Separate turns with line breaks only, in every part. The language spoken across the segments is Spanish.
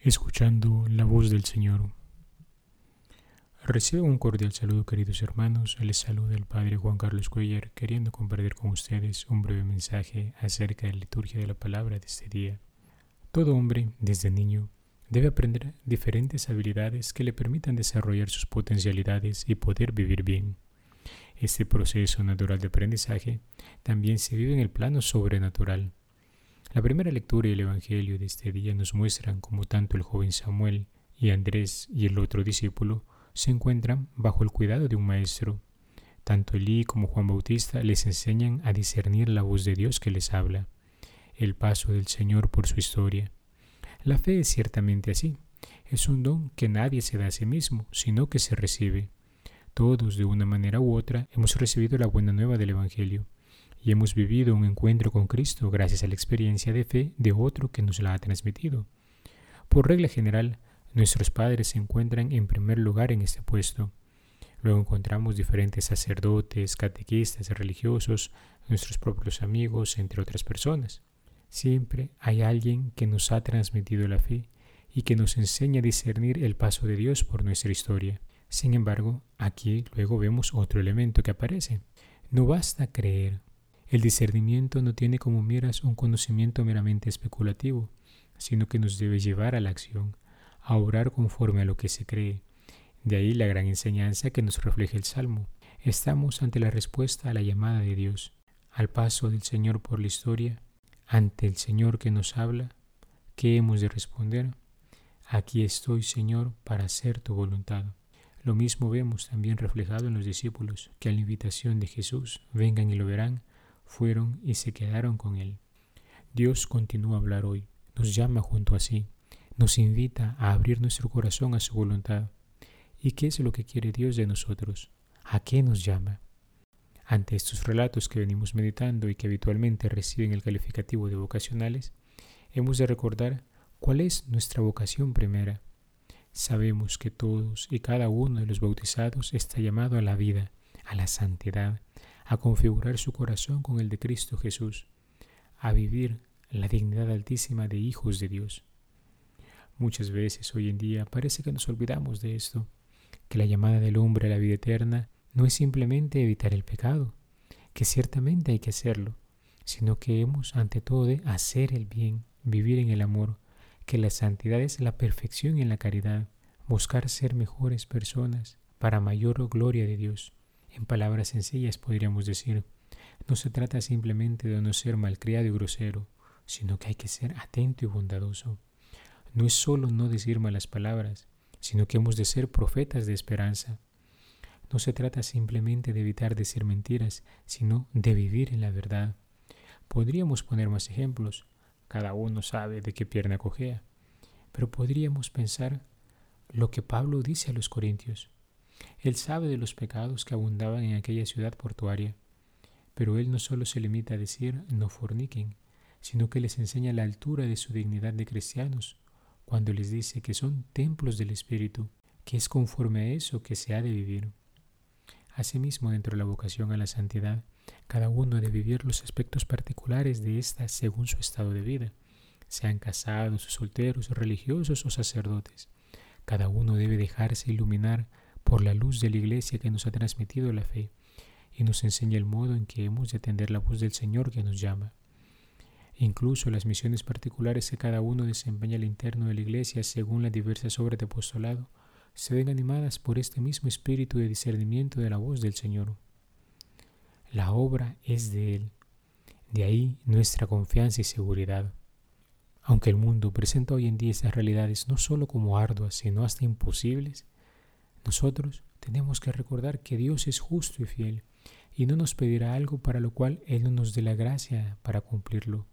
Escuchando la voz del Señor. Recibo un cordial saludo queridos hermanos, les saluda el Padre Juan Carlos Cuellar queriendo compartir con ustedes un breve mensaje acerca de la liturgia de la palabra de este día. Todo hombre, desde niño, debe aprender diferentes habilidades que le permitan desarrollar sus potencialidades y poder vivir bien. Este proceso natural de aprendizaje también se vive en el plano sobrenatural. La primera lectura y el Evangelio de este día nos muestran cómo tanto el joven Samuel y Andrés y el otro discípulo se encuentran bajo el cuidado de un maestro. Tanto Elí como Juan Bautista les enseñan a discernir la voz de Dios que les habla, el paso del Señor por su historia. La fe es ciertamente así. Es un don que nadie se da a sí mismo, sino que se recibe. Todos, de una manera u otra, hemos recibido la buena nueva del Evangelio y hemos vivido un encuentro con Cristo gracias a la experiencia de fe de otro que nos la ha transmitido. Por regla general, Nuestros padres se encuentran en primer lugar en este puesto. Luego encontramos diferentes sacerdotes, catequistas, religiosos, nuestros propios amigos, entre otras personas. Siempre hay alguien que nos ha transmitido la fe y que nos enseña a discernir el paso de Dios por nuestra historia. Sin embargo, aquí luego vemos otro elemento que aparece. No basta creer. El discernimiento no tiene como miras un conocimiento meramente especulativo, sino que nos debe llevar a la acción, a orar conforme a lo que se cree. De ahí la gran enseñanza que nos refleja el Salmo. Estamos ante la respuesta a la llamada de Dios, al paso del Señor por la historia, ante el Señor que nos habla. ¿Qué hemos de responder? Aquí estoy, Señor, para hacer tu voluntad. Lo mismo vemos también reflejado en los discípulos, que a la invitación de Jesús, vengan y lo verán, fueron y se quedaron con él. Dios continúa a hablar hoy, nos llama junto a sí, nos invita a abrir nuestro corazón a su voluntad. ¿Y qué es lo que quiere Dios de nosotros? ¿A qué nos llama? Ante estos relatos que venimos meditando y que habitualmente reciben el calificativo de vocacionales, hemos de recordar cuál es nuestra vocación primera. Sabemos que todos y cada uno de los bautizados está llamado a la vida, a la santidad, a configurar su corazón con el de Cristo Jesús, a vivir la dignidad altísima de hijos de Dios. Muchas veces hoy en día parece que nos olvidamos de esto, que la llamada del hombre a la vida eterna no es simplemente evitar el pecado, que ciertamente hay que hacerlo, sino que hemos ante todo de hacer el bien, vivir en el amor, que la santidad es la perfección en la caridad, buscar ser mejores personas para mayor gloria de Dios. En palabras sencillas podríamos decir, no se trata simplemente de no ser malcriado y grosero, sino que hay que ser atento y bondadoso no es solo no decir malas palabras, sino que hemos de ser profetas de esperanza. No se trata simplemente de evitar decir mentiras, sino de vivir en la verdad. Podríamos poner más ejemplos, cada uno sabe de qué pierna cojea, pero podríamos pensar lo que Pablo dice a los corintios. Él sabe de los pecados que abundaban en aquella ciudad portuaria, pero él no solo se limita a decir no forniquen, sino que les enseña la altura de su dignidad de cristianos, cuando les dice que son templos del Espíritu, que es conforme a eso que se ha de vivir. Asimismo, dentro de la vocación a la santidad, cada uno debe vivir los aspectos particulares de ésta según su estado de vida, sean casados, solteros, religiosos o sacerdotes. Cada uno debe dejarse iluminar por la luz de la Iglesia que nos ha transmitido la fe y nos enseña el modo en que hemos de atender la voz del Señor que nos llama. Incluso las misiones particulares que cada uno desempeña al interno de la Iglesia según las diversas obras de apostolado se ven animadas por este mismo espíritu de discernimiento de la voz del Señor. La obra es de Él, de ahí nuestra confianza y seguridad. Aunque el mundo presenta hoy en día estas realidades no solo como arduas, sino hasta imposibles, nosotros tenemos que recordar que Dios es justo y fiel y no nos pedirá algo para lo cual Él no nos dé la gracia para cumplirlo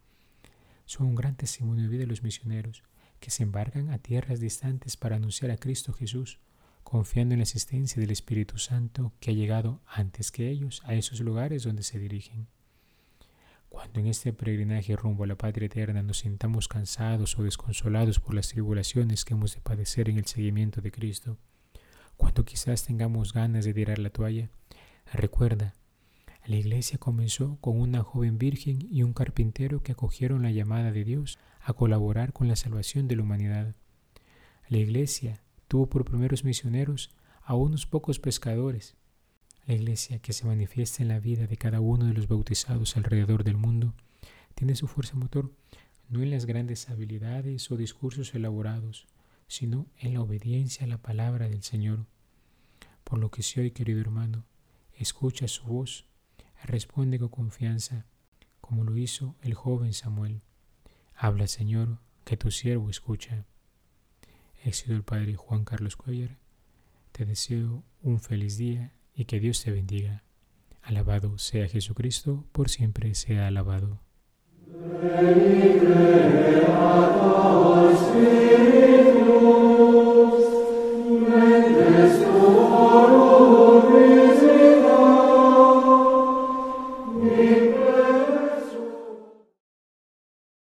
son un gran testimonio de vida de los misioneros que se embarcan a tierras distantes para anunciar a Cristo Jesús, confiando en la asistencia del Espíritu Santo que ha llegado antes que ellos a esos lugares donde se dirigen. Cuando en este peregrinaje rumbo a la patria eterna nos sintamos cansados o desconsolados por las tribulaciones que hemos de padecer en el seguimiento de Cristo, cuando quizás tengamos ganas de tirar la toalla, recuerda, la iglesia comenzó con una joven virgen y un carpintero que acogieron la llamada de Dios a colaborar con la salvación de la humanidad. La iglesia tuvo por primeros misioneros a unos pocos pescadores. La iglesia que se manifiesta en la vida de cada uno de los bautizados alrededor del mundo tiene su fuerza motor no en las grandes habilidades o discursos elaborados, sino en la obediencia a la palabra del Señor. Por lo que si hoy, querido hermano, escucha su voz, responde con confianza, como lo hizo el joven Samuel. Habla, Señor, que tu siervo escucha. He sido el Padre Juan Carlos Cuellar. Te deseo un feliz día y que Dios te bendiga. Alabado sea Jesucristo, por siempre sea alabado.